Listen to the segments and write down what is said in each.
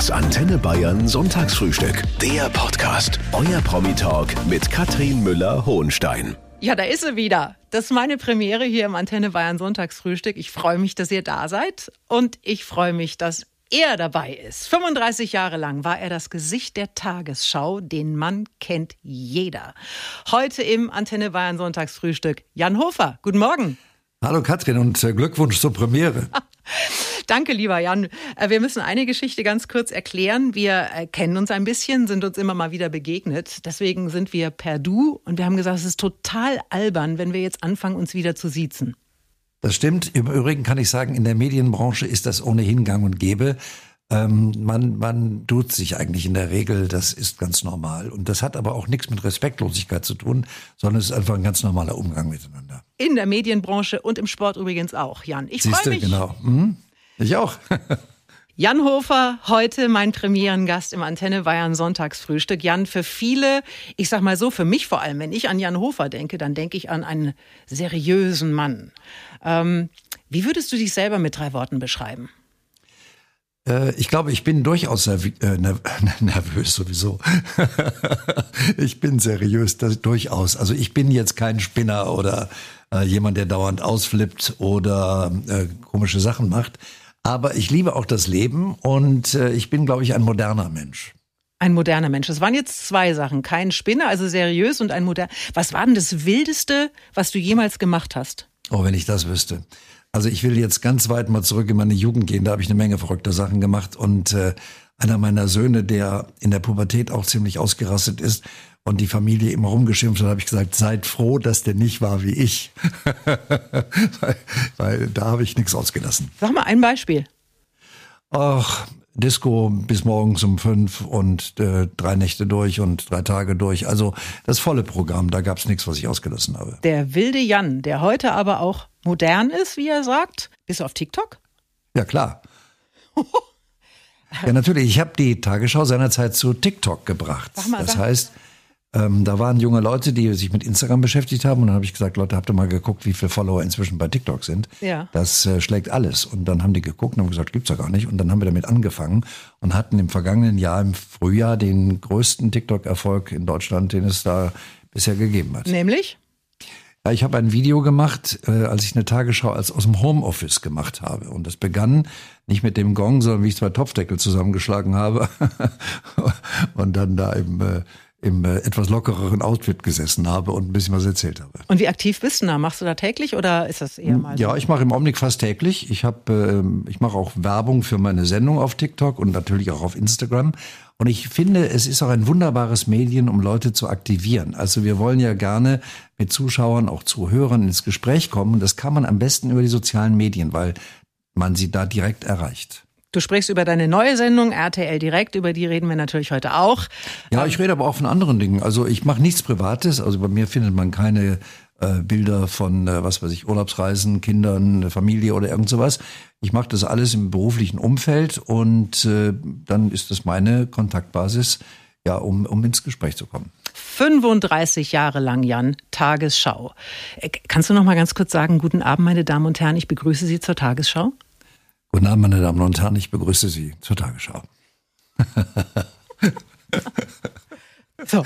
Das Antenne Bayern Sonntagsfrühstück. Der Podcast. Euer Promi-Talk mit Katrin Müller-Hohenstein. Ja, da ist sie wieder. Das ist meine Premiere hier im Antenne Bayern Sonntagsfrühstück. Ich freue mich, dass ihr da seid und ich freue mich, dass er dabei ist. 35 Jahre lang war er das Gesicht der Tagesschau. Den Mann kennt jeder. Heute im Antenne Bayern Sonntagsfrühstück Jan Hofer. Guten Morgen. Hallo Katrin und äh, Glückwunsch zur Premiere. Danke, lieber Jan. Äh, wir müssen eine Geschichte ganz kurz erklären. Wir äh, kennen uns ein bisschen, sind uns immer mal wieder begegnet. Deswegen sind wir per Du und wir haben gesagt, es ist total albern, wenn wir jetzt anfangen, uns wieder zu siezen. Das stimmt. Im Übrigen kann ich sagen, in der Medienbranche ist das ohnehin gang und gäbe. Ähm, man, man tut sich eigentlich in der Regel, das ist ganz normal. Und das hat aber auch nichts mit Respektlosigkeit zu tun, sondern es ist einfach ein ganz normaler Umgang miteinander. In der Medienbranche und im Sport übrigens auch, Jan. Ich freue mich. genau. Mhm. Ich auch. Jan Hofer, heute mein Premierengast im Antenne Bayern Sonntagsfrühstück. Jan, für viele, ich sag mal so, für mich vor allem, wenn ich an Jan Hofer denke, dann denke ich an einen seriösen Mann. Ähm, wie würdest du dich selber mit drei Worten beschreiben? Äh, ich glaube, ich bin durchaus äh, nervös sowieso. ich bin seriös, das, durchaus. Also ich bin jetzt kein Spinner oder äh, jemand, der dauernd ausflippt oder äh, komische Sachen macht. Aber ich liebe auch das Leben und äh, ich bin, glaube ich, ein moderner Mensch. Ein moderner Mensch. Das waren jetzt zwei Sachen. Kein Spinner, also seriös und ein moderner. Was war denn das Wildeste, was du jemals gemacht hast? Oh, wenn ich das wüsste. Also ich will jetzt ganz weit mal zurück in meine Jugend gehen. Da habe ich eine Menge verrückter Sachen gemacht. Und äh, einer meiner Söhne, der in der Pubertät auch ziemlich ausgerastet ist und die Familie immer rumgeschimpft hat, habe ich gesagt, seid froh, dass der nicht war wie ich. weil, weil da habe ich nichts ausgelassen. Sag mal ein Beispiel. Ach, Disco bis morgens um fünf und äh, drei Nächte durch und drei Tage durch. Also das volle Programm, da gab es nichts, was ich ausgelassen habe. Der wilde Jan, der heute aber auch modern ist, wie er sagt. Bist du auf TikTok? Ja, klar. ja, natürlich. Ich habe die Tagesschau seinerzeit zu TikTok gebracht. Sag mal, das heißt, ähm, da waren junge Leute, die sich mit Instagram beschäftigt haben. Und dann habe ich gesagt, Leute, habt ihr mal geguckt, wie viele Follower inzwischen bei TikTok sind? Ja. Das äh, schlägt alles. Und dann haben die geguckt und haben gesagt, gibt's ja gar nicht. Und dann haben wir damit angefangen und hatten im vergangenen Jahr im Frühjahr den größten TikTok-Erfolg in Deutschland, den es da bisher gegeben hat. Nämlich? Ja, ich habe ein Video gemacht, äh, als ich eine Tagesschau als aus dem Homeoffice gemacht habe. Und das begann nicht mit dem Gong, sondern wie ich zwei Topfdeckel zusammengeschlagen habe und dann da im äh, im äh, etwas lockereren Outfit gesessen habe und ein bisschen was erzählt habe. Und wie aktiv bist du da? Machst du da täglich oder ist das eher mal? Ja, ich mache im Augenblick fast täglich. Ich habe, äh, ich mache auch Werbung für meine Sendung auf TikTok und natürlich auch auf Instagram. Und ich finde, es ist auch ein wunderbares Medien, um Leute zu aktivieren. Also wir wollen ja gerne mit Zuschauern, auch Zuhörern ins Gespräch kommen. Und das kann man am besten über die sozialen Medien, weil man sie da direkt erreicht. Du sprichst über deine neue Sendung RTL Direkt, über die reden wir natürlich heute auch. Ja, ich rede aber auch von anderen Dingen. Also ich mache nichts Privates. Also bei mir findet man keine äh, Bilder von, äh, was weiß ich, Urlaubsreisen, Kindern, Familie oder irgend sowas. Ich mache das alles im beruflichen Umfeld und äh, dann ist das meine Kontaktbasis, ja, um, um ins Gespräch zu kommen. 35 Jahre lang, Jan, Tagesschau. Äh, kannst du noch mal ganz kurz sagen, guten Abend, meine Damen und Herren, ich begrüße Sie zur Tagesschau? Guten Abend, meine Damen und Herren, ich begrüße Sie zur Tagesschau. so,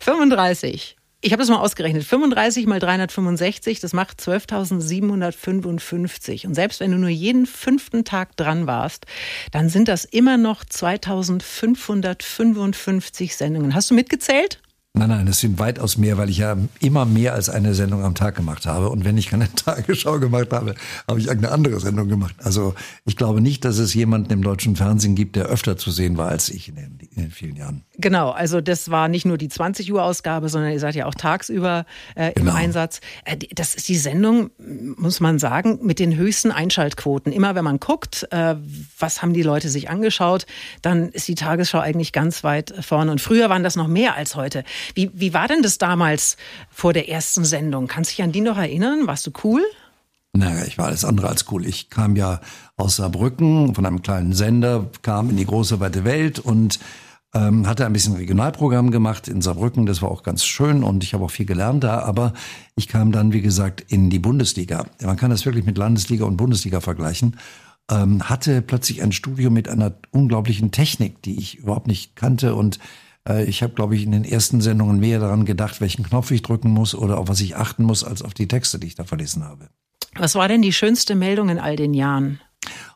35. Ich habe das mal ausgerechnet. 35 mal 365, das macht 12.755. Und selbst wenn du nur jeden fünften Tag dran warst, dann sind das immer noch 2.555 Sendungen. Hast du mitgezählt? Nein, nein, es sind weitaus mehr, weil ich ja immer mehr als eine Sendung am Tag gemacht habe. Und wenn ich keine Tagesschau gemacht habe, habe ich eine andere Sendung gemacht. Also ich glaube nicht, dass es jemanden im deutschen Fernsehen gibt, der öfter zu sehen war als ich in den, in den vielen Jahren. Genau, also das war nicht nur die 20 Uhr Ausgabe, sondern ihr seid ja auch tagsüber äh, im genau. Einsatz. Äh, das ist die Sendung, muss man sagen, mit den höchsten Einschaltquoten. Immer wenn man guckt, äh, was haben die Leute sich angeschaut, dann ist die Tagesschau eigentlich ganz weit vorne. Und früher waren das noch mehr als heute. Wie, wie war denn das damals vor der ersten Sendung? Kannst du dich an die noch erinnern? Warst du cool? Naja, ich war alles andere als cool. Ich kam ja aus Saarbrücken von einem kleinen Sender, kam in die große weite Welt und ähm, hatte ein bisschen Regionalprogramm gemacht in Saarbrücken. Das war auch ganz schön und ich habe auch viel gelernt da. Aber ich kam dann, wie gesagt, in die Bundesliga. Man kann das wirklich mit Landesliga und Bundesliga vergleichen. ähm, hatte plötzlich ein Studio mit einer unglaublichen Technik, die ich überhaupt nicht kannte und ich habe, glaube ich, in den ersten Sendungen mehr daran gedacht, welchen Knopf ich drücken muss oder auf was ich achten muss, als auf die Texte, die ich da verlesen habe. Was war denn die schönste Meldung in all den Jahren?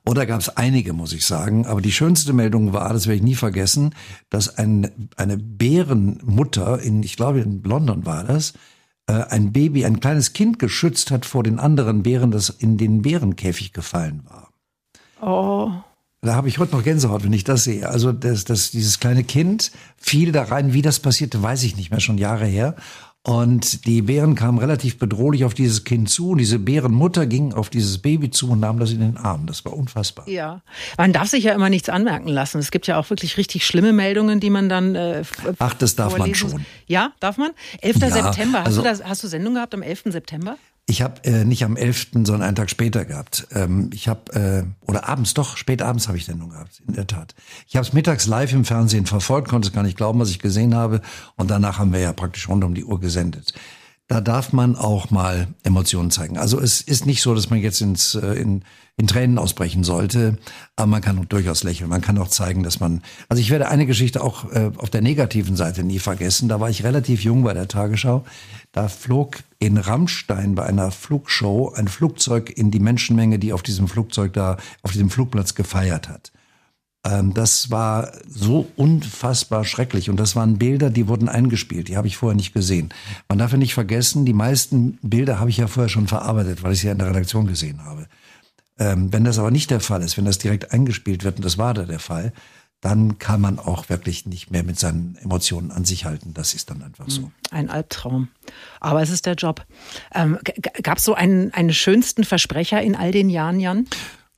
Oder gab es einige, muss ich sagen. Aber die schönste Meldung war, das werde ich nie vergessen, dass ein, eine Bärenmutter in, ich glaube in London war das, äh, ein Baby, ein kleines Kind geschützt hat vor den anderen Bären, das in den Bärenkäfig gefallen war. Oh. Da habe ich heute noch Gänsehaut, wenn ich das sehe. Also das, das, dieses kleine Kind fiel da rein. Wie das passierte, weiß ich nicht mehr, schon Jahre her. Und die Bären kamen relativ bedrohlich auf dieses Kind zu. Und diese Bärenmutter ging auf dieses Baby zu und nahm das in den Arm. Das war unfassbar. Ja, man darf sich ja immer nichts anmerken lassen. Es gibt ja auch wirklich richtig schlimme Meldungen, die man dann. Äh, Ach, das darf man schon. Ja, darf man? 11. Ja, September. Hast, also, du das, hast du Sendung gehabt am 11. September? Ich habe äh, nicht am 11., sondern einen Tag später gehabt. Ähm, ich habe, äh, oder abends, doch, spät abends habe ich Sendung gehabt, in der Tat. Ich habe es mittags live im Fernsehen verfolgt, konnte es gar nicht glauben, was ich gesehen habe. Und danach haben wir ja praktisch rund um die Uhr gesendet. Da darf man auch mal Emotionen zeigen. Also es ist nicht so, dass man jetzt ins, äh, in, in Tränen ausbrechen sollte, aber man kann durchaus lächeln. Man kann auch zeigen, dass man. Also ich werde eine Geschichte auch äh, auf der negativen Seite nie vergessen. Da war ich relativ jung bei der Tagesschau. Da flog in Rammstein bei einer Flugshow ein Flugzeug in die Menschenmenge, die auf diesem Flugzeug da, auf diesem Flugplatz gefeiert hat. Ähm, das war so unfassbar schrecklich. Und das waren Bilder, die wurden eingespielt. Die habe ich vorher nicht gesehen. Man darf ja nicht vergessen, die meisten Bilder habe ich ja vorher schon verarbeitet, weil ich sie ja in der Redaktion gesehen habe. Ähm, wenn das aber nicht der Fall ist, wenn das direkt eingespielt wird, und das war da der Fall, dann kann man auch wirklich nicht mehr mit seinen Emotionen an sich halten. Das ist dann einfach so. Hm, ein Albtraum. Aber es ist der Job. Ähm, Gab es so einen, einen schönsten Versprecher in all den Jahren, Jan?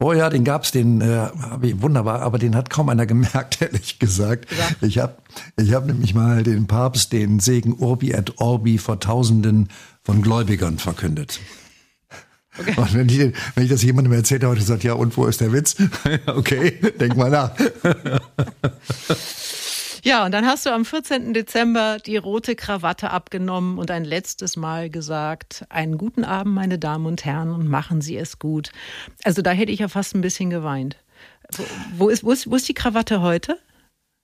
Oh ja, den gab's, den äh, habe ich wunderbar, aber den hat kaum einer gemerkt, ehrlich gesagt. Ja. Ich habe ich hab nämlich mal den Papst den Segen Urbi et Orbi vor Tausenden von Gläubigern verkündet. Okay. Und wenn ich, wenn ich das jemandem erzählt habe, der sagt, ja, und wo ist der Witz? okay, denk mal nach. Ja, und dann hast du am 14. Dezember die rote Krawatte abgenommen und ein letztes Mal gesagt, einen guten Abend, meine Damen und Herren, und machen Sie es gut. Also da hätte ich ja fast ein bisschen geweint. Wo, ist, wo, ist, wo ist die Krawatte heute?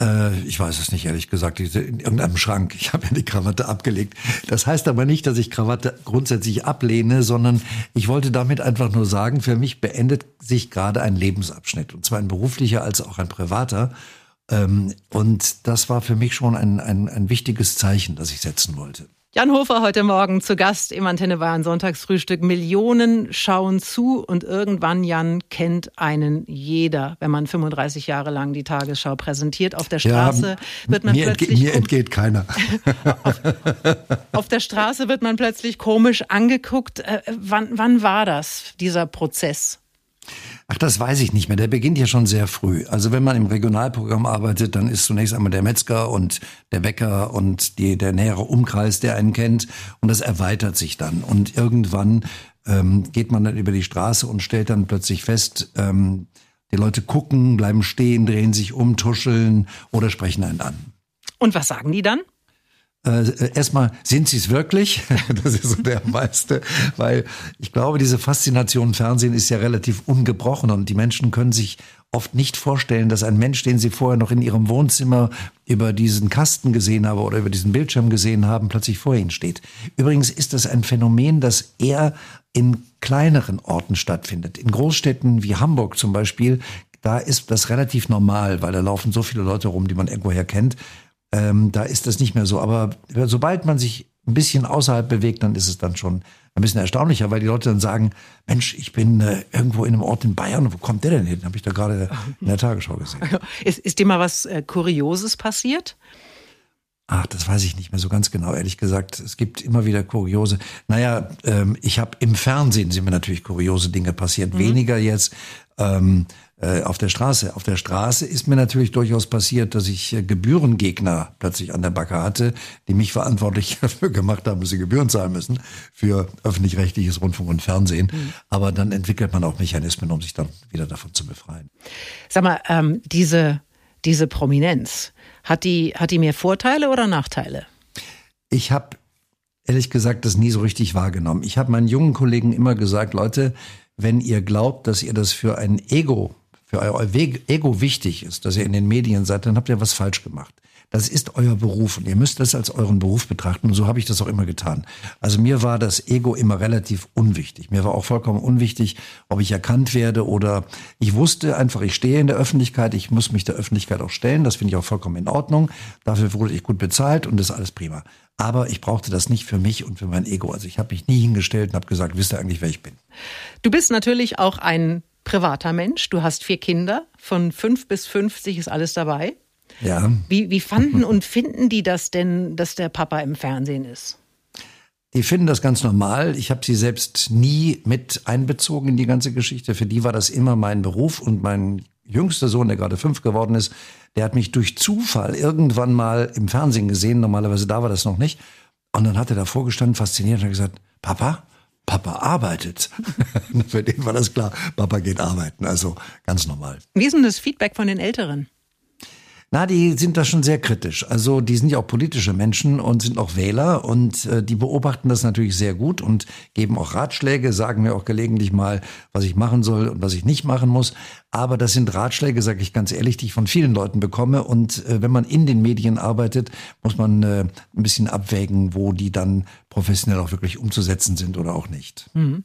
Äh, ich weiß es nicht, ehrlich gesagt. In irgendeinem Schrank. Ich habe ja die Krawatte abgelegt. Das heißt aber nicht, dass ich Krawatte grundsätzlich ablehne, sondern ich wollte damit einfach nur sagen, für mich beendet sich gerade ein Lebensabschnitt. Und zwar ein beruflicher als auch ein privater. Ähm, und das war für mich schon ein, ein, ein wichtiges Zeichen, das ich setzen wollte. Jan Hofer heute Morgen zu Gast im Antenne Bayern Sonntagsfrühstück. Millionen schauen zu und irgendwann, Jan, kennt einen jeder, wenn man 35 Jahre lang die Tagesschau präsentiert. Auf der Straße ja, wird man mir plötzlich... Entgeht, mir entgeht keiner. auf, auf, der Straße wird man plötzlich komisch angeguckt. Äh, wann, wann war das, dieser Prozess? Ach, das weiß ich nicht mehr. Der beginnt ja schon sehr früh. Also wenn man im Regionalprogramm arbeitet, dann ist zunächst einmal der Metzger und der Bäcker und die, der nähere Umkreis, der einen kennt. Und das erweitert sich dann. Und irgendwann ähm, geht man dann über die Straße und stellt dann plötzlich fest, ähm, die Leute gucken, bleiben stehen, drehen sich um, tuscheln oder sprechen einen an. Und was sagen die dann? Äh, erstmal, sind sie es wirklich? das ist so der meiste, weil ich glaube, diese Faszination Fernsehen ist ja relativ ungebrochen und die Menschen können sich oft nicht vorstellen, dass ein Mensch, den sie vorher noch in ihrem Wohnzimmer über diesen Kasten gesehen haben oder über diesen Bildschirm gesehen haben, plötzlich vor ihnen steht. Übrigens ist das ein Phänomen, das eher in kleineren Orten stattfindet. In Großstädten wie Hamburg zum Beispiel, da ist das relativ normal, weil da laufen so viele Leute rum, die man irgendwoher kennt. Ähm, da ist das nicht mehr so. Aber sobald man sich ein bisschen außerhalb bewegt, dann ist es dann schon ein bisschen erstaunlicher, weil die Leute dann sagen, Mensch, ich bin äh, irgendwo in einem Ort in Bayern, wo kommt der denn hin? Habe ich da gerade in der Tagesschau gesehen. Ist, ist dir mal was äh, Kurioses passiert? Ach, das weiß ich nicht mehr so ganz genau, ehrlich gesagt. Es gibt immer wieder kuriose. Naja, ähm, ich habe im Fernsehen sind mir natürlich kuriose Dinge passiert. Mhm. Weniger jetzt ähm, äh, auf der Straße. Auf der Straße ist mir natürlich durchaus passiert, dass ich äh, Gebührengegner plötzlich an der Backe hatte, die mich verantwortlich dafür gemacht haben, dass sie Gebühren zahlen müssen für öffentlich-rechtliches Rundfunk und Fernsehen. Mhm. Aber dann entwickelt man auch Mechanismen, um sich dann wieder davon zu befreien. Sag mal, ähm, diese, diese Prominenz, hat die, hat die mehr Vorteile oder Nachteile? Ich habe ehrlich gesagt das nie so richtig wahrgenommen. Ich habe meinen jungen Kollegen immer gesagt, Leute, wenn ihr glaubt, dass ihr das für ein Ego, für euer Ego wichtig ist, dass ihr in den Medien seid, dann habt ihr was falsch gemacht. Das ist euer Beruf und ihr müsst das als euren Beruf betrachten. Und so habe ich das auch immer getan. Also mir war das Ego immer relativ unwichtig. Mir war auch vollkommen unwichtig, ob ich erkannt werde oder ich wusste einfach, ich stehe in der Öffentlichkeit, ich muss mich der Öffentlichkeit auch stellen. Das finde ich auch vollkommen in Ordnung. Dafür wurde ich gut bezahlt und das ist alles prima. Aber ich brauchte das nicht für mich und für mein Ego. Also ich habe mich nie hingestellt und habe gesagt, wisst ihr eigentlich, wer ich bin? Du bist natürlich auch ein privater Mensch. Du hast vier Kinder. Von fünf bis fünfzig ist alles dabei. Ja. Wie, wie fanden und finden die das denn, dass der Papa im Fernsehen ist? Die finden das ganz normal. Ich habe sie selbst nie mit einbezogen in die ganze Geschichte. Für die war das immer mein Beruf und mein jüngster Sohn, der gerade fünf geworden ist, der hat mich durch Zufall irgendwann mal im Fernsehen gesehen. Normalerweise da war das noch nicht. Und dann hat er davor gestanden, fasziniert und hat gesagt, Papa, Papa arbeitet. Für den war das klar, Papa geht arbeiten. Also ganz normal. Wie ist denn das Feedback von den Älteren? Na, die sind da schon sehr kritisch. Also die sind ja auch politische Menschen und sind auch Wähler und äh, die beobachten das natürlich sehr gut und geben auch Ratschläge, sagen mir auch gelegentlich mal, was ich machen soll und was ich nicht machen muss. Aber das sind Ratschläge, sage ich ganz ehrlich, die ich von vielen Leuten bekomme. Und äh, wenn man in den Medien arbeitet, muss man äh, ein bisschen abwägen, wo die dann professionell auch wirklich umzusetzen sind oder auch nicht. Mhm.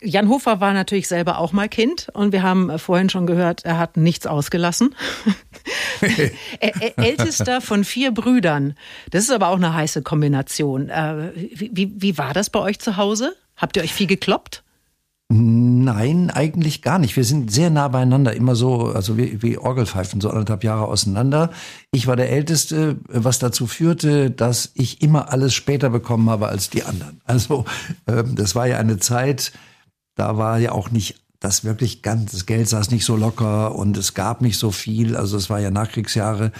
Jan Hofer war natürlich selber auch mal Kind und wir haben vorhin schon gehört, er hat nichts ausgelassen. Ältester von vier Brüdern. Das ist aber auch eine heiße Kombination. Äh, wie, wie war das bei euch zu Hause? Habt ihr euch viel gekloppt? Nein, eigentlich gar nicht. Wir sind sehr nah beieinander, immer so, also wie, wie Orgelpfeifen, so anderthalb Jahre auseinander. Ich war der Älteste, was dazu führte, dass ich immer alles später bekommen habe als die anderen. Also ähm, das war ja eine Zeit, da war ja auch nicht das wirklich ganz, das Geld saß nicht so locker und es gab nicht so viel. Also es war ja Nachkriegsjahre.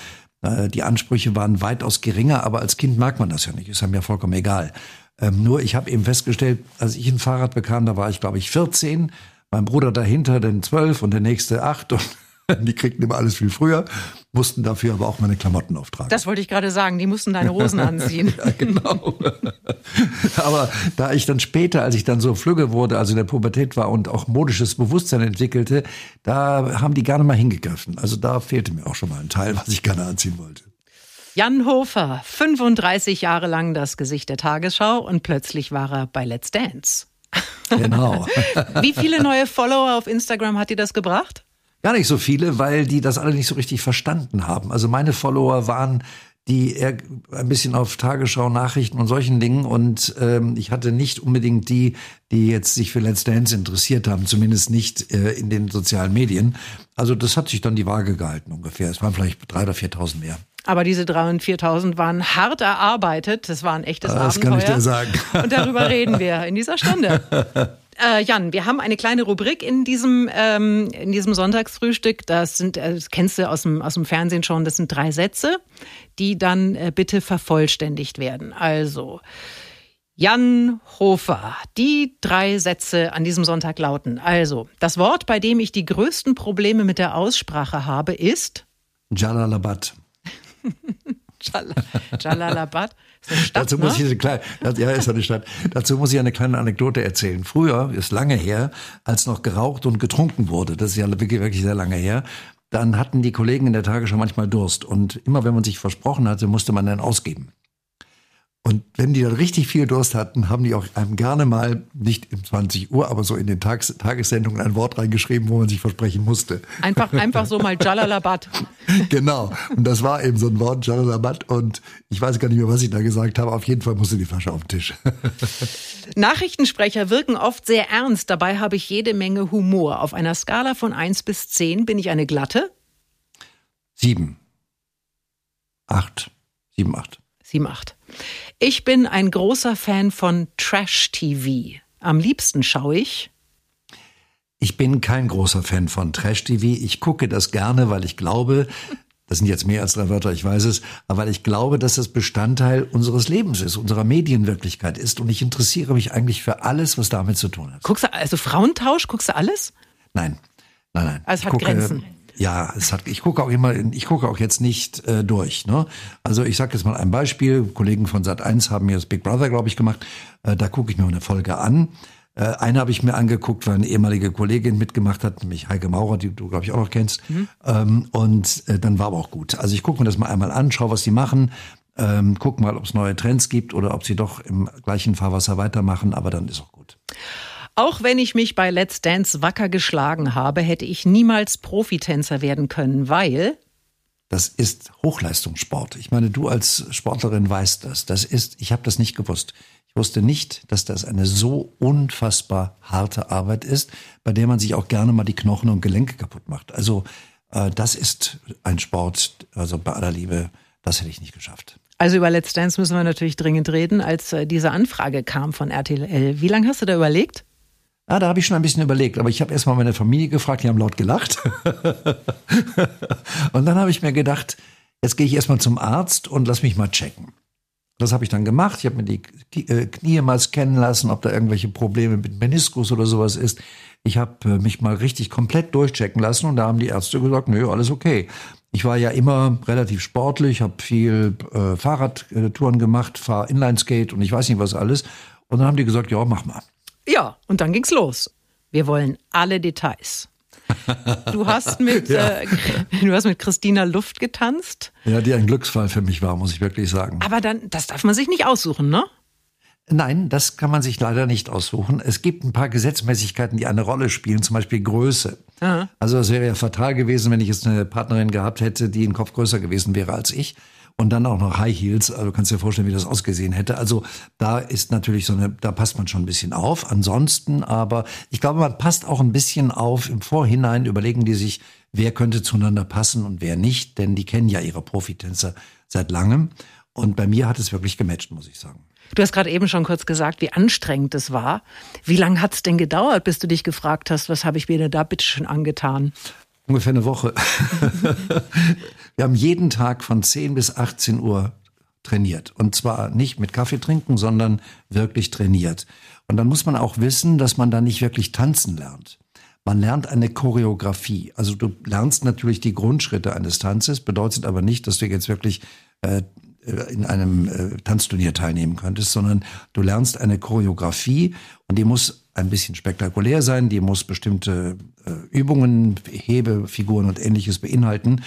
Äh, die Ansprüche waren weitaus geringer, aber als Kind merkt man das ja nicht. Ist einem ja vollkommen egal. Ähm, nur ich habe eben festgestellt, als ich ein Fahrrad bekam, da war ich, glaube ich, 14, mein Bruder dahinter, den 12 und der nächste 8 und Die kriegten immer alles viel früher, mussten dafür aber auch meine Klamotten auftragen. Das wollte ich gerade sagen, die mussten deine Hosen anziehen. ja, genau. aber da ich dann später, als ich dann so flügge wurde, also in der Pubertät war und auch modisches Bewusstsein entwickelte, da haben die gerne mal hingegriffen. Also da fehlte mir auch schon mal ein Teil, was ich gerne anziehen wollte. Jan Hofer, 35 Jahre lang das Gesicht der Tagesschau und plötzlich war er bei Let's Dance. Genau. Wie viele neue Follower auf Instagram hat dir das gebracht? Gar nicht so viele, weil die das alle nicht so richtig verstanden haben. Also meine Follower waren die eher ein bisschen auf Tagesschau, Nachrichten und solchen Dingen. Und ähm, ich hatte nicht unbedingt die, die jetzt sich für Let's Dance interessiert haben, zumindest nicht äh, in den sozialen Medien. Also das hat sich dann die Waage gehalten ungefähr. Es waren vielleicht drei oder 4.000 mehr. Aber diese 3.000 und 4.000 waren hart erarbeitet. Das war ein echtes das Abenteuer. Das kann ich dir sagen. Und darüber reden wir in dieser Stunde. Äh, Jan, wir haben eine kleine Rubrik in diesem, ähm, in diesem Sonntagsfrühstück. Das sind, äh, das kennst du aus dem, aus dem Fernsehen schon, das sind drei Sätze, die dann äh, bitte vervollständigt werden. Also, Jan Hofer. Die drei Sätze an diesem Sonntag lauten. Also, das Wort, bei dem ich die größten Probleme mit der Aussprache habe, ist Jalalabad. Jalalabad. Stadt, Dazu muss ne? ich eine kleine, ja, ist eine Stadt. Dazu muss ich eine kleine Anekdote erzählen. Früher, ist lange her, als noch geraucht und getrunken wurde, das ist ja wirklich, wirklich sehr lange her, dann hatten die Kollegen in der Tagesschau manchmal Durst. Und immer wenn man sich versprochen hatte, musste man dann ausgeben. Und wenn die dann richtig viel Durst hatten, haben die auch einem gerne mal, nicht um 20 Uhr, aber so in den Tags Tagessendungen ein Wort reingeschrieben, wo man sich versprechen musste. Einfach, einfach so mal Jalalabad. genau. Und das war eben so ein Wort, Jalalabad. Und ich weiß gar nicht mehr, was ich da gesagt habe. Auf jeden Fall musste die Flasche auf den Tisch. Nachrichtensprecher wirken oft sehr ernst. Dabei habe ich jede Menge Humor. Auf einer Skala von 1 bis 10 bin ich eine glatte? 7. 8. 7, 8 sie macht. Ich bin ein großer Fan von Trash-TV. Am liebsten schaue ich. Ich bin kein großer Fan von Trash-TV. Ich gucke das gerne, weil ich glaube, das sind jetzt mehr als drei Wörter, ich weiß es, aber weil ich glaube, dass das Bestandteil unseres Lebens ist, unserer Medienwirklichkeit ist. Und ich interessiere mich eigentlich für alles, was damit zu tun hat. Guckst du also Frauentausch? Guckst du alles? Nein, nein, nein. Also ich hat gucke, Grenzen. Ja, es hat, ich gucke auch immer, ich gucke auch jetzt nicht äh, durch. Ne? Also ich sage jetzt mal ein Beispiel. Kollegen von Sat1 haben mir das Big Brother, glaube ich, gemacht. Äh, da gucke ich mir eine Folge an. Äh, eine habe ich mir angeguckt, weil eine ehemalige Kollegin mitgemacht hat, nämlich Heike Maurer, die du, glaube ich, auch noch kennst. Mhm. Ähm, und äh, dann war aber auch gut. Also ich gucke mir das mal einmal an, schaue, was die machen, ähm, guck mal, ob es neue Trends gibt oder ob sie doch im gleichen Fahrwasser weitermachen, aber dann ist auch gut. Auch wenn ich mich bei Let's Dance wacker geschlagen habe, hätte ich niemals Profitänzer werden können, weil das ist Hochleistungssport. Ich meine, du als Sportlerin weißt das. Das ist, ich habe das nicht gewusst. Ich wusste nicht, dass das eine so unfassbar harte Arbeit ist, bei der man sich auch gerne mal die Knochen und Gelenke kaputt macht. Also äh, das ist ein Sport, also bei aller Liebe, das hätte ich nicht geschafft. Also über Let's Dance müssen wir natürlich dringend reden, als äh, diese Anfrage kam von RTL. Wie lange hast du da überlegt? Ah, da habe ich schon ein bisschen überlegt, aber ich habe erstmal meine Familie gefragt, die haben laut gelacht. und dann habe ich mir gedacht, jetzt gehe ich erstmal zum Arzt und lass mich mal checken. Das habe ich dann gemacht. Ich habe mir die äh, Knie mal scannen lassen, ob da irgendwelche Probleme mit Meniskus oder sowas ist. Ich habe äh, mich mal richtig komplett durchchecken lassen und da haben die Ärzte gesagt, nö, alles okay. Ich war ja immer relativ sportlich, habe viel äh, Fahrradtouren gemacht, fahre Inlineskate und ich weiß nicht was alles. Und dann haben die gesagt, ja, mach mal. Ja, und dann ging's los. Wir wollen alle Details. Du hast mit, ja. äh, du hast mit Christina Luft getanzt. Ja, die ein Glücksfall für mich war, muss ich wirklich sagen. Aber dann, das darf man sich nicht aussuchen, ne? Nein, das kann man sich leider nicht aussuchen. Es gibt ein paar Gesetzmäßigkeiten, die eine Rolle spielen, zum Beispiel Größe. Aha. Also es wäre ja fatal gewesen, wenn ich jetzt eine Partnerin gehabt hätte, die einen Kopf größer gewesen wäre als ich und dann auch noch High Heels. Also kannst dir vorstellen, wie das ausgesehen hätte. Also da ist natürlich so eine, da passt man schon ein bisschen auf. Ansonsten aber, ich glaube, man passt auch ein bisschen auf. Im Vorhinein überlegen die sich, wer könnte zueinander passen und wer nicht, denn die kennen ja ihre Profitänzer seit langem. Und bei mir hat es wirklich gematcht, muss ich sagen. Du hast gerade eben schon kurz gesagt, wie anstrengend es war. Wie lange hat es denn gedauert, bis du dich gefragt hast, was habe ich mir denn da bitte schon angetan? Ungefähr eine Woche. Wir haben jeden Tag von 10 bis 18 Uhr trainiert. Und zwar nicht mit Kaffee trinken, sondern wirklich trainiert. Und dann muss man auch wissen, dass man da nicht wirklich tanzen lernt. Man lernt eine Choreografie. Also du lernst natürlich die Grundschritte eines Tanzes, bedeutet aber nicht, dass du jetzt wirklich äh, in einem äh, Tanzturnier teilnehmen könntest, sondern du lernst eine Choreografie und die muss ein bisschen spektakulär sein, die muss bestimmte äh, Übungen, Hebefiguren und ähnliches beinhalten.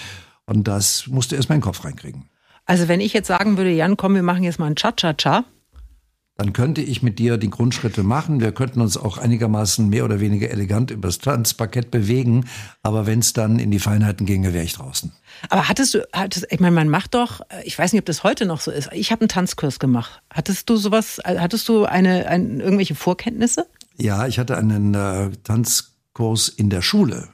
Und das musst du erstmal in den Kopf reinkriegen. Also wenn ich jetzt sagen würde, Jan, komm, wir machen jetzt mal ein Cha-Cha-Cha. Dann könnte ich mit dir die Grundschritte machen. Wir könnten uns auch einigermaßen mehr oder weniger elegant übers Tanzparkett bewegen. Aber wenn es dann in die Feinheiten ginge, wäre ich draußen. Aber hattest du, hattest, ich meine, man macht doch, ich weiß nicht, ob das heute noch so ist. Ich habe einen Tanzkurs gemacht. Hattest du sowas, hattest du eine, ein, irgendwelche Vorkenntnisse? Ja, ich hatte einen äh, Tanzkurs in der Schule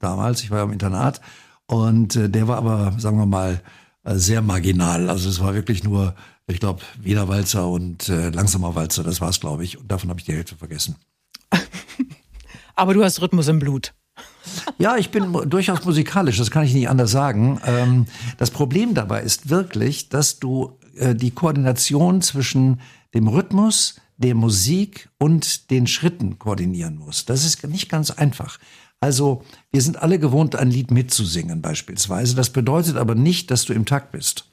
damals. Ich war ja im Internat und äh, der war aber, sagen wir mal, äh, sehr marginal. Also es war wirklich nur, ich glaube, Wiener Walzer und äh, langsamer Walzer, das war's, glaube ich. Und davon habe ich die Hälfte vergessen. aber du hast Rhythmus im Blut. Ja, ich bin durchaus musikalisch, das kann ich nicht anders sagen. Ähm, das Problem dabei ist wirklich, dass du äh, die Koordination zwischen dem Rhythmus, der Musik und den Schritten koordinieren musst. Das ist nicht ganz einfach. Also wir sind alle gewohnt, ein Lied mitzusingen beispielsweise. Das bedeutet aber nicht, dass du im Takt bist,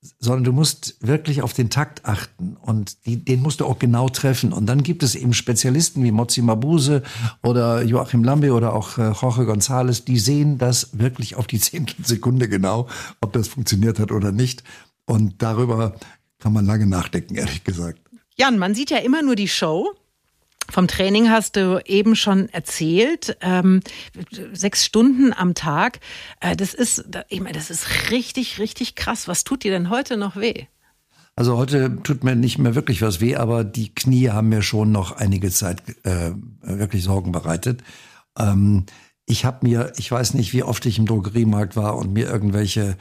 sondern du musst wirklich auf den Takt achten und die, den musst du auch genau treffen. Und dann gibt es eben Spezialisten wie Mozi Mabuse oder Joachim Lambe oder auch äh, Jorge González, die sehen das wirklich auf die Zehntelsekunde genau, ob das funktioniert hat oder nicht. Und darüber kann man lange nachdenken, ehrlich gesagt. Jan, man sieht ja immer nur die Show. Vom Training hast du eben schon erzählt. Ähm, sechs Stunden am Tag. Äh, das ist, ich meine, das ist richtig, richtig krass. Was tut dir denn heute noch weh? Also heute tut mir nicht mehr wirklich was weh, aber die Knie haben mir schon noch einige Zeit äh, wirklich Sorgen bereitet. Ähm, ich habe mir, ich weiß nicht, wie oft ich im Drogeriemarkt war und mir irgendwelche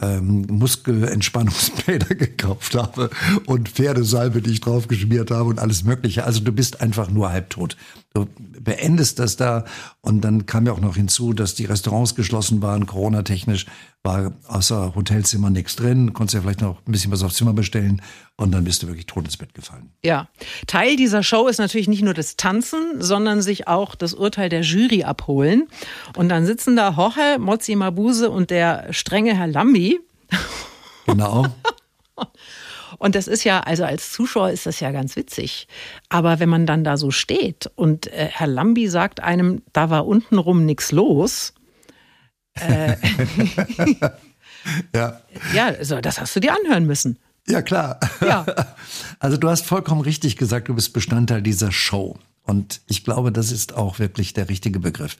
ähm, Muskelentspannungsbäder gekauft habe und Pferdesalbe, die ich drauf geschmiert habe und alles Mögliche. Also du bist einfach nur halbtot. Du beendest das da und dann kam ja auch noch hinzu, dass die Restaurants geschlossen waren, Corona-technisch war außer Hotelzimmer nichts drin, konntest ja vielleicht noch ein bisschen was aufs Zimmer bestellen und dann bist du wirklich tot ins Bett gefallen. Ja, Teil dieser Show ist natürlich nicht nur das Tanzen, sondern sich auch das Urteil der Jury abholen. Und dann sitzen da Jorge, Mozzi Mabuse und der strenge Herr Lambi. Genau. Und das ist ja, also als Zuschauer ist das ja ganz witzig. Aber wenn man dann da so steht und äh, Herr Lambi sagt einem, da war untenrum nichts los. Äh, ja. Ja, also das hast du dir anhören müssen. Ja, klar. Ja. Also du hast vollkommen richtig gesagt, du bist Bestandteil dieser Show. Und ich glaube, das ist auch wirklich der richtige Begriff.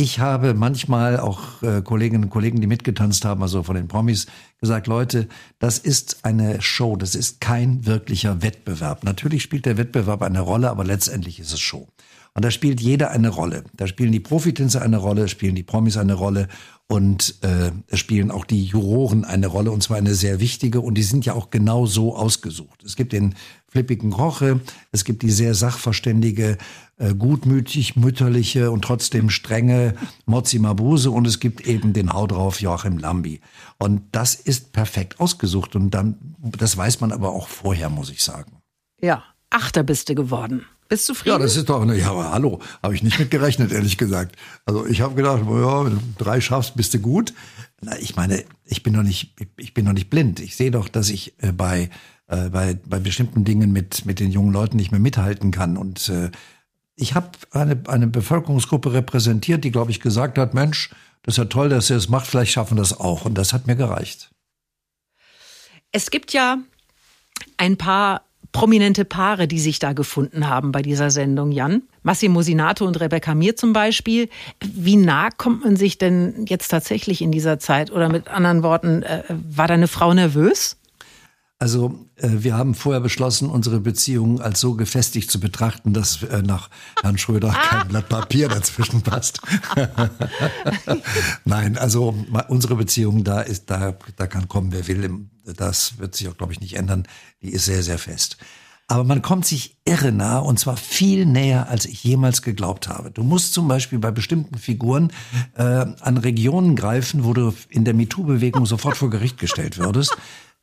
Ich habe manchmal auch äh, Kolleginnen und Kollegen, die mitgetanzt haben, also von den Promis, gesagt, Leute, das ist eine Show, das ist kein wirklicher Wettbewerb. Natürlich spielt der Wettbewerb eine Rolle, aber letztendlich ist es Show. Und da spielt jeder eine Rolle. Da spielen die Profitänzer eine Rolle, spielen die Promis eine Rolle und äh, es spielen auch die Juroren eine Rolle und zwar eine sehr wichtige und die sind ja auch genau so ausgesucht. Es gibt den flippigen Roche, es gibt die sehr sachverständige, äh, gutmütig, mütterliche und trotzdem strenge Mozzi Mabuse und es gibt eben den Hau drauf Joachim Lambi. Und das ist perfekt ausgesucht und dann, das weiß man aber auch vorher, muss ich sagen. Ja, Achter bist du geworden. Bist du zufrieden? Ja, das ist doch, ja, aber hallo, habe ich nicht mit gerechnet, ehrlich gesagt. Also ich habe gedacht, ja, drei schaffst, bist du gut. Na, ich meine, ich bin doch nicht, ich bin doch nicht blind. Ich sehe doch, dass ich äh, bei, äh, bei, bei bestimmten Dingen mit, mit den jungen Leuten nicht mehr mithalten kann. Und äh, ich habe eine, eine Bevölkerungsgruppe repräsentiert, die, glaube ich, gesagt hat, Mensch, das ist ja toll, dass ihr es macht, vielleicht schaffen wir das auch. Und das hat mir gereicht. Es gibt ja ein paar prominente Paare, die sich da gefunden haben bei dieser Sendung, Jan. Massimo Sinato und Rebecca Mir zum Beispiel. Wie nah kommt man sich denn jetzt tatsächlich in dieser Zeit? Oder mit anderen Worten, äh, war deine Frau nervös? Also äh, wir haben vorher beschlossen, unsere Beziehung als so gefestigt zu betrachten, dass äh, nach Herrn Schröder kein Blatt Papier dazwischen passt. Nein, also unsere Beziehung da ist, da, da kann kommen, wer will. Das wird sich auch, glaube ich, nicht ändern. Die ist sehr, sehr fest. Aber man kommt sich irre nah und zwar viel näher, als ich jemals geglaubt habe. Du musst zum Beispiel bei bestimmten Figuren äh, an Regionen greifen, wo du in der MeToo-Bewegung sofort vor Gericht gestellt würdest.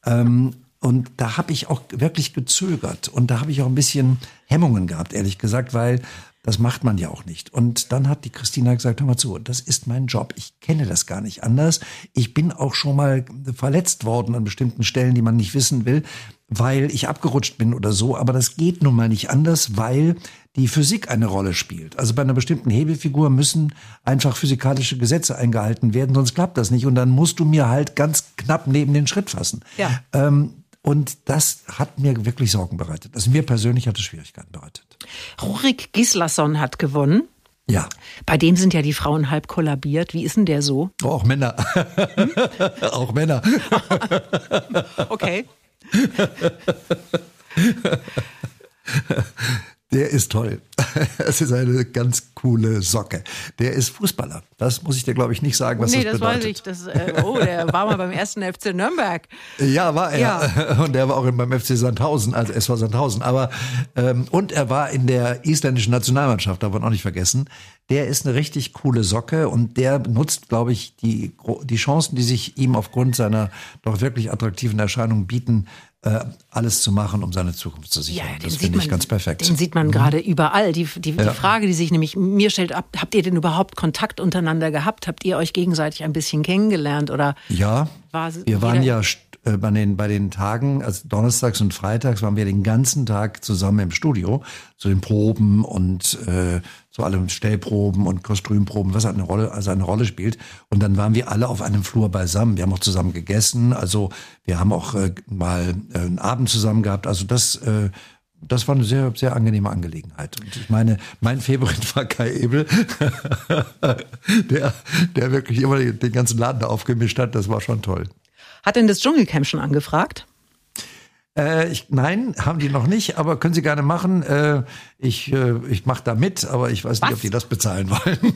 Ähm, und da habe ich auch wirklich gezögert und da habe ich auch ein bisschen Hemmungen gehabt, ehrlich gesagt, weil das macht man ja auch nicht. Und dann hat die Christina gesagt, hör mal zu, das ist mein Job. Ich kenne das gar nicht anders. Ich bin auch schon mal verletzt worden an bestimmten Stellen, die man nicht wissen will, weil ich abgerutscht bin oder so. Aber das geht nun mal nicht anders, weil die Physik eine Rolle spielt. Also bei einer bestimmten Hebelfigur müssen einfach physikalische Gesetze eingehalten werden, sonst klappt das nicht. Und dann musst du mir halt ganz knapp neben den Schritt fassen. Ja. Ähm, und das hat mir wirklich Sorgen bereitet. Also mir persönlich hat es Schwierigkeiten bereitet. Rurik Gislason hat gewonnen. Ja. Bei dem sind ja die Frauen halb kollabiert. Wie ist denn der so? Oh, auch Männer. Hm? auch Männer. okay. Der ist toll. Es ist eine ganz coole Socke. Der ist Fußballer. Das muss ich dir, glaube ich, nicht sagen, was nee, das, das bedeutet. Nee, das weiß ich. Das, äh, oh, der war mal beim ersten FC Nürnberg. Ja, war er. Ja. Und der war auch beim FC Sandhausen, also SV Sandhausen. Aber ähm, und er war in der isländischen Nationalmannschaft, darf man auch nicht vergessen. Der ist eine richtig coole Socke und der nutzt, glaube ich, die, die Chancen, die sich ihm aufgrund seiner doch wirklich attraktiven Erscheinung bieten, alles zu machen, um seine Zukunft zu sichern. Ja, das finde ich ganz perfekt. Den sieht man mhm. gerade überall. Die, die, ja. die, Frage, die sich nämlich mir stellt, ab, habt ihr denn überhaupt Kontakt untereinander gehabt? Habt ihr euch gegenseitig ein bisschen kennengelernt? Oder ja, war wir waren ja äh, bei den, bei den Tagen, also donnerstags und freitags waren wir den ganzen Tag zusammen im Studio, zu den Proben und äh, zu allen Stellproben und Kostümproben, was eine Rolle, also eine Rolle spielt. Und dann waren wir alle auf einem Flur beisammen. Wir haben auch zusammen gegessen, also wir haben auch äh, mal äh, einen Abend zusammen gehabt. Also das äh, das war eine sehr, sehr angenehme Angelegenheit. Und ich meine, mein Favorit war Kai Ebel, der, der wirklich immer den ganzen Laden aufgemischt hat. Das war schon toll. Hat denn das Dschungelcamp schon angefragt? Äh, ich, nein, haben die noch nicht, aber können sie gerne machen. Äh, ich äh, ich mache da mit, aber ich weiß Was? nicht, ob die das bezahlen wollen.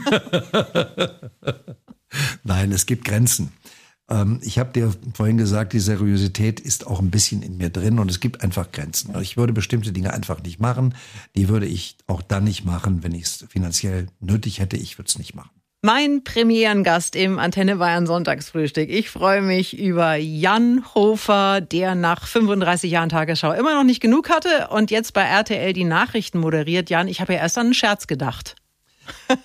nein, es gibt Grenzen. Ähm, ich habe dir vorhin gesagt, die Seriosität ist auch ein bisschen in mir drin und es gibt einfach Grenzen. Ich würde bestimmte Dinge einfach nicht machen. Die würde ich auch dann nicht machen, wenn ich es finanziell nötig hätte. Ich würde es nicht machen. Mein Premierengast im Antenne Bayern Sonntagsfrühstück. Ich freue mich über Jan Hofer, der nach 35 Jahren Tagesschau immer noch nicht genug hatte und jetzt bei RTL die Nachrichten moderiert. Jan, ich habe ja erst an einen Scherz gedacht.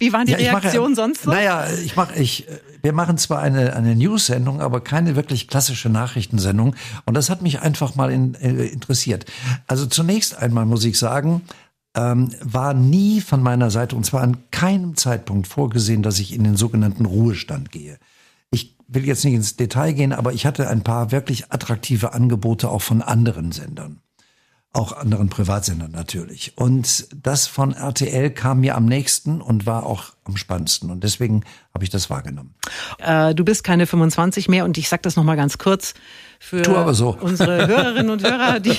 Wie waren die ja, Reaktionen mache, sonst so? Naja, ich mache, ich, wir machen zwar eine, eine News-Sendung, aber keine wirklich klassische Nachrichtensendung. Und das hat mich einfach mal in, äh, interessiert. Also zunächst einmal muss ich sagen, ähm, war nie von meiner Seite und zwar an keinem Zeitpunkt vorgesehen, dass ich in den sogenannten Ruhestand gehe. Ich will jetzt nicht ins Detail gehen, aber ich hatte ein paar wirklich attraktive Angebote auch von anderen Sendern. Auch anderen Privatsendern natürlich. Und das von RTL kam mir am nächsten und war auch am spannendsten. Und deswegen habe ich das wahrgenommen. Äh, du bist keine 25 mehr und ich sage das nochmal ganz kurz für so. unsere Hörerinnen und Hörer, die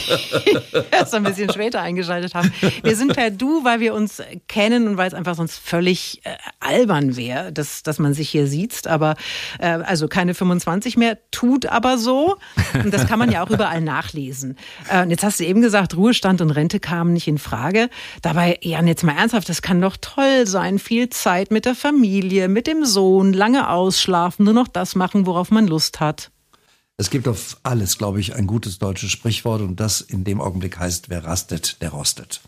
erst ein bisschen später eingeschaltet haben. Wir sind per Du, weil wir uns kennen und weil es einfach sonst völlig äh, albern wäre, dass, dass man sich hier sieht. Aber äh, also keine 25 mehr, tut aber so. Und das kann man ja auch überall nachlesen. Äh, und jetzt hast du eben gesagt, Ruhestand und Rente kamen nicht in Frage. Dabei, Jan, jetzt mal ernsthaft, das kann doch toll sein. Viel Zeit mit der Familie, mit dem Sohn, lange ausschlafen, nur noch das machen, worauf man Lust hat. Es gibt auf alles, glaube ich, ein gutes deutsches Sprichwort und das in dem Augenblick heißt, wer rastet, der rostet.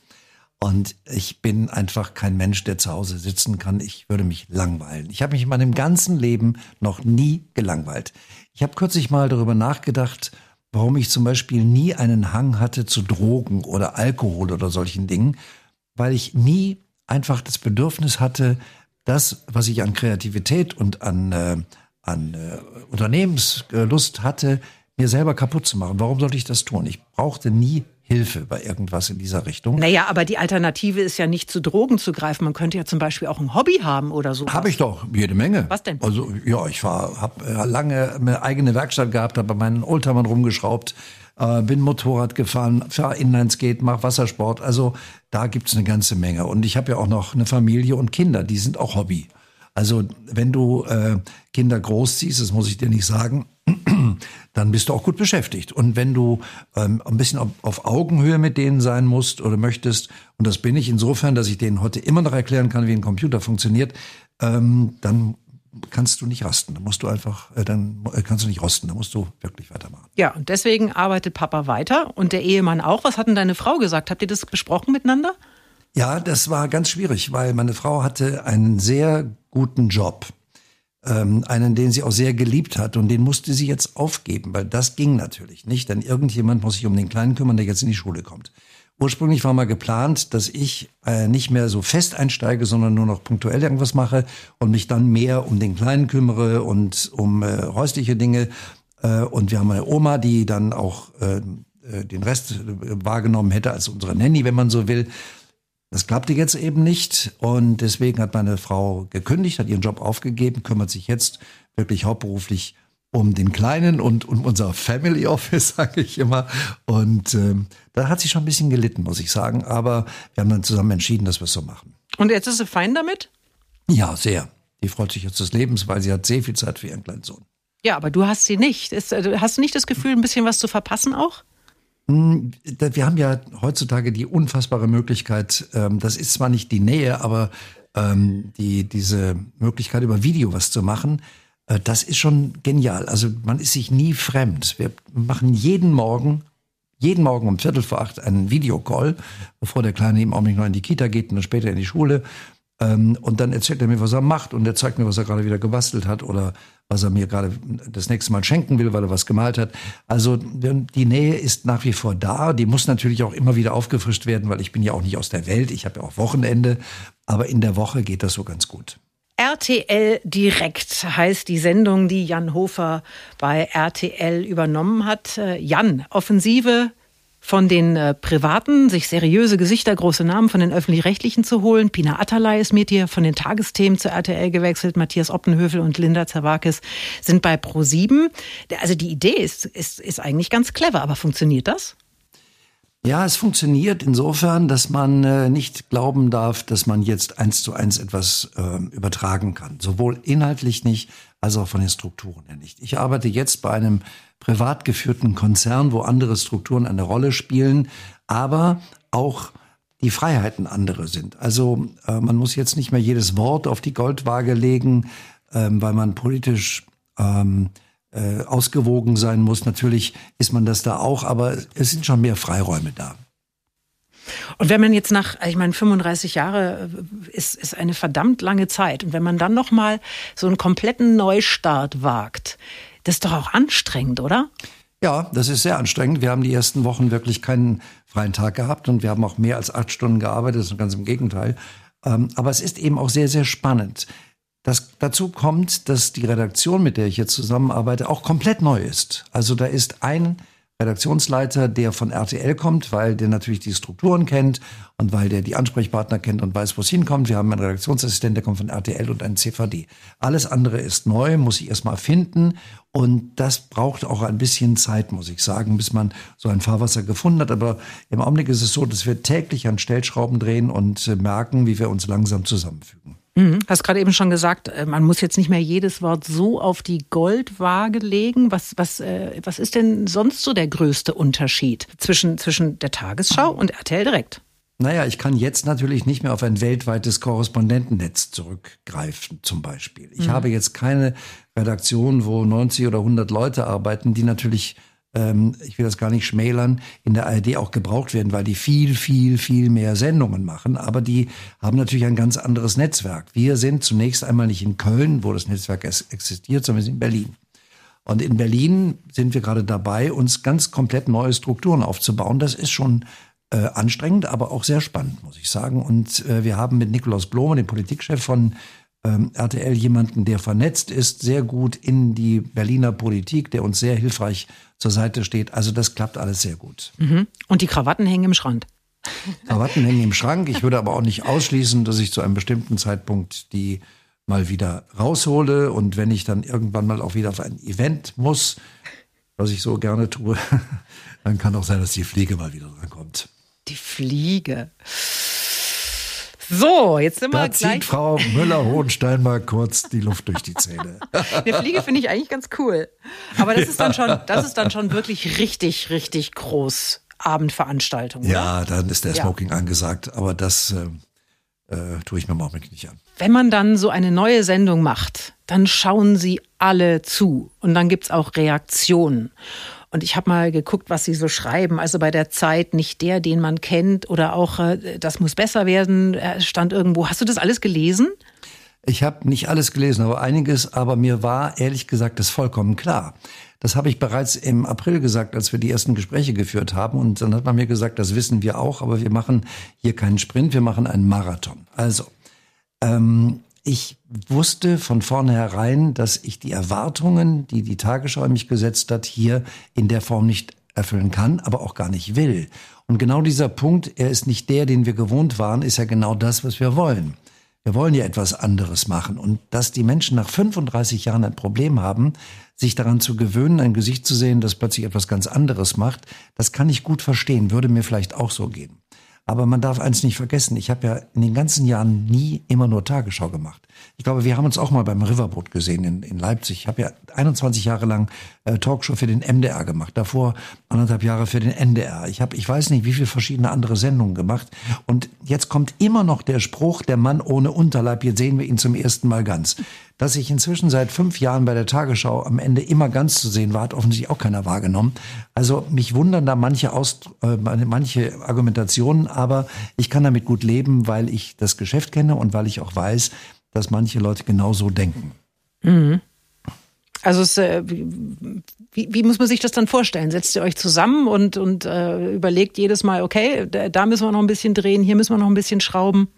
Und ich bin einfach kein Mensch, der zu Hause sitzen kann. Ich würde mich langweilen. Ich habe mich in meinem ganzen Leben noch nie gelangweilt. Ich habe kürzlich mal darüber nachgedacht, warum ich zum Beispiel nie einen Hang hatte zu Drogen oder Alkohol oder solchen Dingen, weil ich nie einfach das Bedürfnis hatte, das, was ich an Kreativität und an äh, an äh, Unternehmenslust hatte, mir selber kaputt zu machen. Warum sollte ich das tun? Ich brauchte nie Hilfe bei irgendwas in dieser Richtung. Naja, aber die Alternative ist ja nicht zu Drogen zu greifen. Man könnte ja zum Beispiel auch ein Hobby haben oder so. Habe ich doch, jede Menge. Was denn? Also ja, ich war, habe äh, lange eine eigene Werkstatt gehabt, habe bei meinen Oldtimern rumgeschraubt, äh, bin Motorrad gefahren, fahre Inlineskate, mache Wassersport. Also da gibt's eine ganze Menge. Und ich habe ja auch noch eine Familie und Kinder, die sind auch Hobby. Also wenn du äh, Kinder großziehst, das muss ich dir nicht sagen, dann bist du auch gut beschäftigt. Und wenn du ähm, ein bisschen auf, auf, Augenhöhe mit denen sein musst oder möchtest, und das bin ich insofern, dass ich denen heute immer noch erklären kann, wie ein Computer funktioniert, ähm, dann kannst du nicht rasten. Dann musst du einfach, äh, dann äh, kannst du nicht rosten. Dann musst du wirklich weitermachen. Ja, und deswegen arbeitet Papa weiter und der Ehemann auch. Was hat denn deine Frau gesagt? Habt ihr das besprochen miteinander? Ja, das war ganz schwierig, weil meine Frau hatte einen sehr guten Job. Ähm, einen, den sie auch sehr geliebt hat und den musste sie jetzt aufgeben, weil das ging natürlich nicht, denn irgendjemand muss sich um den Kleinen kümmern, der jetzt in die Schule kommt. Ursprünglich war mal geplant, dass ich äh, nicht mehr so fest einsteige, sondern nur noch punktuell irgendwas mache und mich dann mehr um den Kleinen kümmere und um äh, häusliche Dinge. Äh, und wir haben eine Oma, die dann auch äh, äh den Rest äh, wahrgenommen hätte als unsere Nanny, wenn man so will. Das klappte jetzt eben nicht und deswegen hat meine Frau gekündigt, hat ihren Job aufgegeben, kümmert sich jetzt wirklich hauptberuflich um den Kleinen und um unser Family Office, sage ich immer. Und ähm, da hat sie schon ein bisschen gelitten, muss ich sagen. Aber wir haben dann zusammen entschieden, dass wir es so machen. Und jetzt ist sie fein damit? Ja, sehr. Die freut sich jetzt des Lebens, weil sie hat sehr viel Zeit für ihren kleinen Sohn. Ja, aber du hast sie nicht. Ist, äh, hast du nicht das Gefühl, ein bisschen was zu verpassen auch? Hm, wir haben ja heutzutage die unfassbare Möglichkeit, ähm, das ist zwar nicht die Nähe, aber ähm, die, diese Möglichkeit über Video was zu machen, äh, das ist schon genial. Also man ist sich nie fremd. Wir machen jeden Morgen, jeden Morgen um Viertel vor acht einen Videocall, bevor der Kleine eben auch nicht noch in die Kita geht und dann später in die Schule. Ähm, und dann erzählt er mir, was er macht und er zeigt mir, was er gerade wieder gebastelt hat oder was er mir gerade das nächste Mal schenken will, weil er was gemalt hat. Also die Nähe ist nach wie vor da. Die muss natürlich auch immer wieder aufgefrischt werden, weil ich bin ja auch nicht aus der Welt. Ich habe ja auch Wochenende. Aber in der Woche geht das so ganz gut. RTL Direkt heißt die Sendung, die Jan Hofer bei RTL übernommen hat. Äh, Jan, Offensive von den äh, Privaten, sich seriöse Gesichter, große Namen von den Öffentlich-Rechtlichen zu holen. Pina Atalay ist mit dir von den Tagesthemen zur RTL gewechselt. Matthias Oppenhövel und Linda Zerwakis sind bei Pro7. Also die Idee ist, ist, ist eigentlich ganz clever, aber funktioniert das? Ja, es funktioniert insofern, dass man äh, nicht glauben darf, dass man jetzt eins zu eins etwas äh, übertragen kann. Sowohl inhaltlich nicht, als auch von den Strukturen her nicht. Ich arbeite jetzt bei einem privat geführten Konzern, wo andere Strukturen eine Rolle spielen, aber auch die Freiheiten andere sind. Also äh, man muss jetzt nicht mehr jedes Wort auf die Goldwaage legen, ähm, weil man politisch ähm, äh, ausgewogen sein muss. Natürlich ist man das da auch, aber es sind schon mehr Freiräume da. Und wenn man jetzt nach, ich meine, 35 Jahre äh, ist, ist eine verdammt lange Zeit. Und wenn man dann nochmal so einen kompletten Neustart wagt, das ist doch auch anstrengend, oder? Ja, das ist sehr anstrengend. Wir haben die ersten Wochen wirklich keinen freien Tag gehabt und wir haben auch mehr als acht Stunden gearbeitet, ganz im Gegenteil. Ähm, aber es ist eben auch sehr, sehr spannend. Das, dazu kommt, dass die Redaktion, mit der ich jetzt zusammenarbeite, auch komplett neu ist. Also da ist ein Redaktionsleiter, der von RTL kommt, weil der natürlich die Strukturen kennt und weil der die Ansprechpartner kennt und weiß, wo es hinkommt. Wir haben einen Redaktionsassistent, der kommt von RTL und einen CVD. Alles andere ist neu, muss ich erstmal finden und das braucht auch ein bisschen Zeit, muss ich sagen, bis man so ein Fahrwasser gefunden hat. Aber im Augenblick ist es so, dass wir täglich an Stellschrauben drehen und äh, merken, wie wir uns langsam zusammenfügen. Mhm. Hast gerade eben schon gesagt, äh, man muss jetzt nicht mehr jedes Wort so auf die Goldwaage legen. Was, was, äh, was ist denn sonst so der größte Unterschied zwischen, zwischen der Tagesschau und RTL direkt? Naja, ich kann jetzt natürlich nicht mehr auf ein weltweites Korrespondentennetz zurückgreifen, zum Beispiel. Ich mhm. habe jetzt keine Redaktion, wo 90 oder 100 Leute arbeiten, die natürlich ähm, ich will das gar nicht schmälern, in der ARD auch gebraucht werden, weil die viel, viel, viel mehr Sendungen machen. Aber die haben natürlich ein ganz anderes Netzwerk. Wir sind zunächst einmal nicht in Köln, wo das Netzwerk existiert, sondern wir sind in Berlin. Und in Berlin sind wir gerade dabei, uns ganz komplett neue Strukturen aufzubauen. Das ist schon äh, anstrengend, aber auch sehr spannend, muss ich sagen. Und äh, wir haben mit Nikolaus Blome, dem Politikchef von ähm, RTL, jemanden, der vernetzt ist, sehr gut in die Berliner Politik, der uns sehr hilfreich zur Seite steht. Also das klappt alles sehr gut. Mhm. Und die Krawatten hängen im Schrank. Krawatten hängen im Schrank. Ich würde aber auch nicht ausschließen, dass ich zu einem bestimmten Zeitpunkt die mal wieder raushole. Und wenn ich dann irgendwann mal auch wieder auf ein Event muss, was ich so gerne tue, dann kann auch sein, dass die Fliege mal wieder drankommt. Die Fliege. So, jetzt sind da wir gleich. zieht Frau Müller-Hohenstein mal kurz die Luft durch die Zähne. Eine Fliege finde ich eigentlich ganz cool. Aber das ist dann schon, das ist dann schon wirklich richtig, richtig groß. Abendveranstaltung. Oder? Ja, dann ist der Smoking ja. angesagt. Aber das äh, äh, tue ich mir im Augenblick nicht an. Wenn man dann so eine neue Sendung macht, dann schauen sie alle zu. Und dann gibt es auch Reaktionen. Und ich habe mal geguckt, was sie so schreiben. Also bei der Zeit nicht der, den man kennt oder auch äh, das muss besser werden, äh, stand irgendwo. Hast du das alles gelesen? Ich habe nicht alles gelesen, aber einiges. Aber mir war ehrlich gesagt das vollkommen klar. Das habe ich bereits im April gesagt, als wir die ersten Gespräche geführt haben. Und dann hat man mir gesagt, das wissen wir auch, aber wir machen hier keinen Sprint, wir machen einen Marathon. Also, ähm, ich wusste von vornherein, dass ich die Erwartungen, die die Tagesschau mich gesetzt hat, hier in der Form nicht erfüllen kann, aber auch gar nicht will. Und genau dieser Punkt, er ist nicht der, den wir gewohnt waren, ist ja genau das, was wir wollen. Wir wollen ja etwas anderes machen. Und dass die Menschen nach 35 Jahren ein Problem haben, sich daran zu gewöhnen, ein Gesicht zu sehen, das plötzlich etwas ganz anderes macht, das kann ich gut verstehen, würde mir vielleicht auch so gehen. Aber man darf eins nicht vergessen, ich habe ja in den ganzen Jahren nie immer nur Tagesschau gemacht. Ich glaube, wir haben uns auch mal beim Riverboot gesehen in, in Leipzig. Ich habe ja 21 Jahre lang äh, Talkshow für den MDR gemacht, davor anderthalb Jahre für den NDR. Ich habe, ich weiß nicht, wie viele verschiedene andere Sendungen gemacht. Und jetzt kommt immer noch der Spruch, der Mann ohne Unterleib, jetzt sehen wir ihn zum ersten Mal ganz dass ich inzwischen seit fünf Jahren bei der Tagesschau am Ende immer ganz zu sehen war, hat offensichtlich auch keiner wahrgenommen. Also mich wundern da manche, Aus, äh, manche Argumentationen, aber ich kann damit gut leben, weil ich das Geschäft kenne und weil ich auch weiß, dass manche Leute genau so denken. Mhm. Also es, äh, wie, wie, muss man sich das dann vorstellen? Setzt ihr euch zusammen und, und äh, überlegt jedes Mal, okay, da müssen wir noch ein bisschen drehen, hier müssen wir noch ein bisschen schrauben?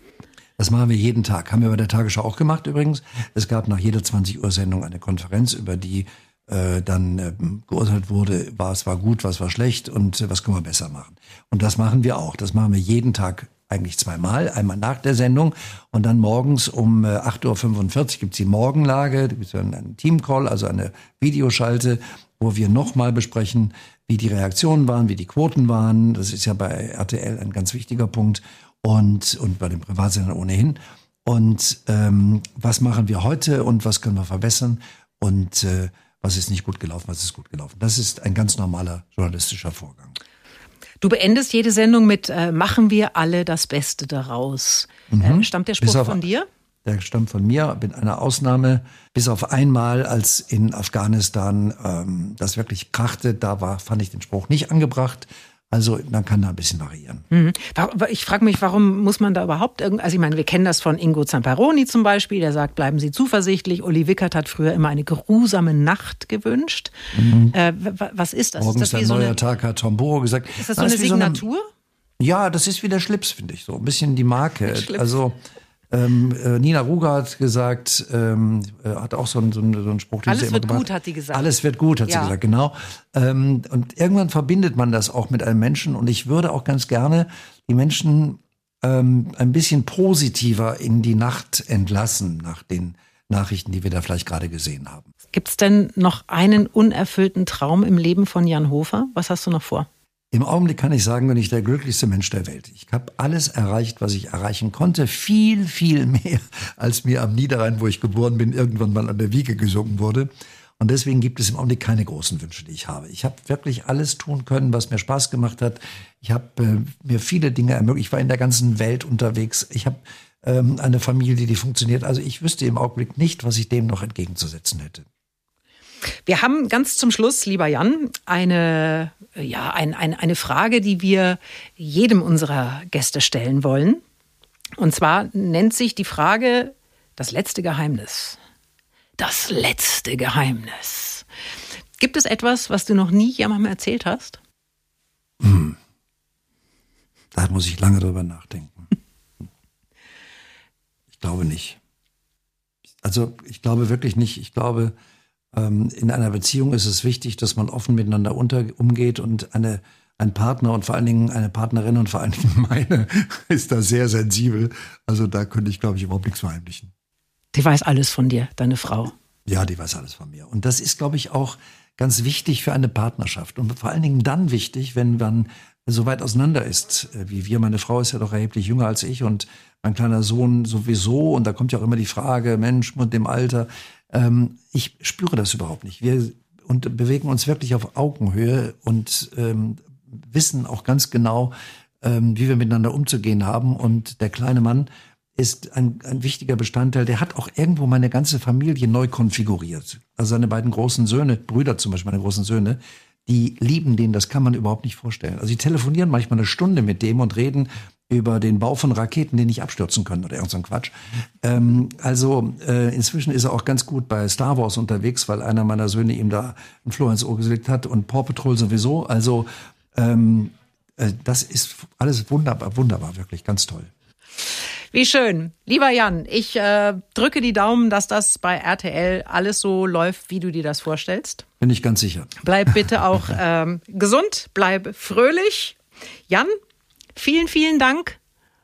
Das machen wir jeden Tag. Haben wir bei der Tagesschau auch gemacht übrigens. Es gab nach jeder 20 Uhr Sendung eine Konferenz, über die äh, dann äh, geurteilt wurde, was war gut, was war schlecht und äh, was können wir besser machen. Und das machen wir auch. Das machen wir jeden Tag eigentlich zweimal. Einmal nach der Sendung und dann morgens um äh, 8.45 Uhr gibt's die Morgenlage, da gibt's einen, einen Teamcall, also eine Videoschalte, wo wir nochmal besprechen, wie die Reaktionen waren, wie die Quoten waren. Das ist ja bei RTL ein ganz wichtiger Punkt und, und bei den Privatsendern ohnehin. Und ähm, was machen wir heute und was können wir verbessern und äh, was ist nicht gut gelaufen, was ist gut gelaufen. Das ist ein ganz normaler journalistischer Vorgang. Du beendest jede Sendung mit äh, Machen wir alle das Beste daraus. Mhm. Äh, stammt der Spruch von dir? Der stammt von mir, mit einer Ausnahme, bis auf einmal, als in Afghanistan ähm, das wirklich krachte, da war, fand ich den Spruch nicht angebracht. Also man kann da ein bisschen variieren. Mhm. Ich frage mich, warum muss man da überhaupt irgend, also ich meine, wir kennen das von Ingo Zamperoni zum Beispiel, der sagt, bleiben Sie zuversichtlich. Uli Wickert hat früher immer eine geruhsame Nacht gewünscht. Mhm. Äh, was ist das? Morgens ist das ein so neuer Tag, hat Tom Boro gesagt. Ist das so eine Signatur? So eine, ja, das ist wie der Schlips, finde ich so. Ein bisschen die Marke. Also ähm, äh, Nina Ruger hat gesagt, ähm, äh, hat auch so einen, so einen, so einen Spruch, den Alles sie wird gut, hat die gesagt. Alles wird gut, hat ja. sie gesagt, genau. Ähm, und irgendwann verbindet man das auch mit einem Menschen. Und ich würde auch ganz gerne die Menschen ähm, ein bisschen positiver in die Nacht entlassen nach den Nachrichten, die wir da vielleicht gerade gesehen haben. Gibt es denn noch einen unerfüllten Traum im Leben von Jan Hofer? Was hast du noch vor? Im Augenblick kann ich sagen, bin ich der glücklichste Mensch der Welt. Ich habe alles erreicht, was ich erreichen konnte. Viel, viel mehr, als mir am Niederrhein, wo ich geboren bin, irgendwann mal an der Wiege gesungen wurde. Und deswegen gibt es im Augenblick keine großen Wünsche, die ich habe. Ich habe wirklich alles tun können, was mir Spaß gemacht hat. Ich habe äh, mir viele Dinge ermöglicht. Ich war in der ganzen Welt unterwegs. Ich habe ähm, eine Familie, die funktioniert. Also ich wüsste im Augenblick nicht, was ich dem noch entgegenzusetzen hätte. Wir haben ganz zum Schluss, lieber Jan, eine, ja, ein, ein, eine Frage, die wir jedem unserer Gäste stellen wollen. Und zwar nennt sich die Frage das letzte Geheimnis. Das letzte Geheimnis. Gibt es etwas, was du noch nie jemandem erzählt hast? Hm. Da muss ich lange drüber nachdenken. Ich glaube nicht. Also ich glaube wirklich nicht. Ich glaube, in einer Beziehung ist es wichtig, dass man offen miteinander unter, umgeht und eine, ein Partner und vor allen Dingen eine Partnerin und vor allen Dingen meine ist da sehr sensibel. Also da könnte ich, glaube ich, überhaupt nichts verheimlichen. Die weiß alles von dir, deine Frau. Ja, die weiß alles von mir. Und das ist, glaube ich, auch ganz wichtig für eine Partnerschaft. Und vor allen Dingen dann wichtig, wenn man so weit auseinander ist, äh, wie wir. Meine Frau ist ja doch erheblich jünger als ich und mein kleiner Sohn sowieso. Und da kommt ja auch immer die Frage, Mensch, mit dem Alter, ähm, ich spüre das überhaupt nicht. Wir und bewegen uns wirklich auf Augenhöhe und ähm, wissen auch ganz genau, ähm, wie wir miteinander umzugehen haben. Und der kleine Mann ist ein, ein wichtiger Bestandteil. Der hat auch irgendwo meine ganze Familie neu konfiguriert. Also seine beiden großen Söhne, Brüder zum Beispiel, meine großen Söhne, die lieben den, das kann man überhaupt nicht vorstellen. Also sie telefonieren manchmal eine Stunde mit dem und reden über den Bau von Raketen, die nicht abstürzen können oder irgend so ein Quatsch. Ähm, also äh, inzwischen ist er auch ganz gut bei Star Wars unterwegs, weil einer meiner Söhne ihm da ein Floh ins Ohr gelegt hat und Paw Patrol sowieso. Also ähm, äh, das ist alles wunderbar, wunderbar, wirklich ganz toll. Wie schön. Lieber Jan, ich äh, drücke die Daumen, dass das bei RTL alles so läuft, wie du dir das vorstellst. Bin ich ganz sicher. Bleib bitte auch ähm, gesund, bleib fröhlich. Jan, Vielen, vielen Dank.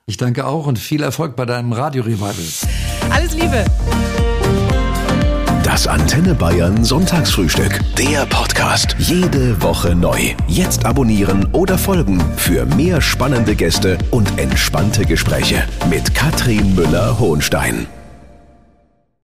Ich danke auch und viel Erfolg bei deinem Radio-Revival. Alles Liebe. Das Antenne Bayern Sonntagsfrühstück. Der Podcast. Jede Woche neu. Jetzt abonnieren oder folgen für mehr spannende Gäste und entspannte Gespräche mit Katrin Müller-Hohenstein.